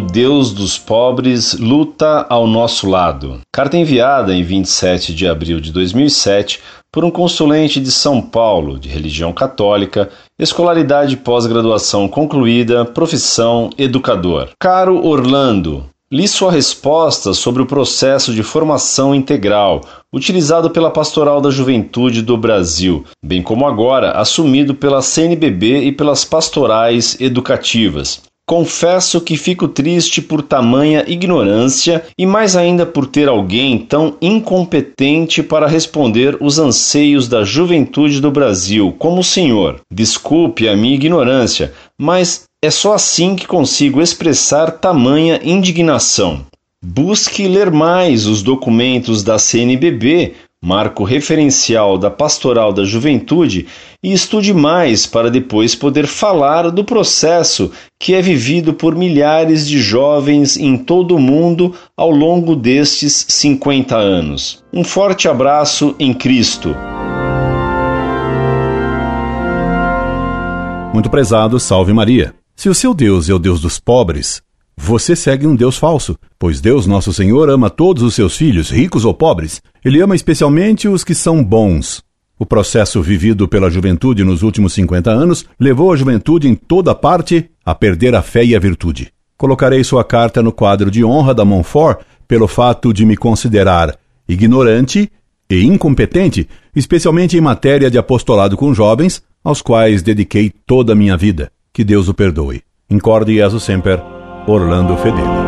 Deus dos pobres luta ao nosso lado. Carta enviada em 27 de abril de 2007 por um consulente de São Paulo, de religião católica, escolaridade pós-graduação concluída, profissão educador. Caro Orlando, Li sua resposta sobre o processo de formação integral utilizado pela Pastoral da Juventude do Brasil, bem como agora assumido pela CNBB e pelas pastorais educativas. Confesso que fico triste por tamanha ignorância e mais ainda por ter alguém tão incompetente para responder os anseios da juventude do Brasil, como o senhor. Desculpe a minha ignorância, mas é só assim que consigo expressar tamanha indignação. Busque ler mais os documentos da CNBB, marco referencial da Pastoral da Juventude, e estude mais para depois poder falar do processo que é vivido por milhares de jovens em todo o mundo ao longo destes 50 anos. Um forte abraço em Cristo. Muito prezado, salve Maria. Se o seu Deus é o Deus dos pobres, você segue um Deus falso, pois Deus Nosso Senhor ama todos os seus filhos, ricos ou pobres. Ele ama especialmente os que são bons. O processo vivido pela juventude nos últimos 50 anos levou a juventude em toda parte a perder a fé e a virtude. Colocarei sua carta no quadro de honra da Montfort pelo fato de me considerar ignorante e incompetente, especialmente em matéria de apostolado com jovens, aos quais dediquei toda a minha vida. Que Deus o perdoe. Incorde Jesus Semper, Orlando Fedeli.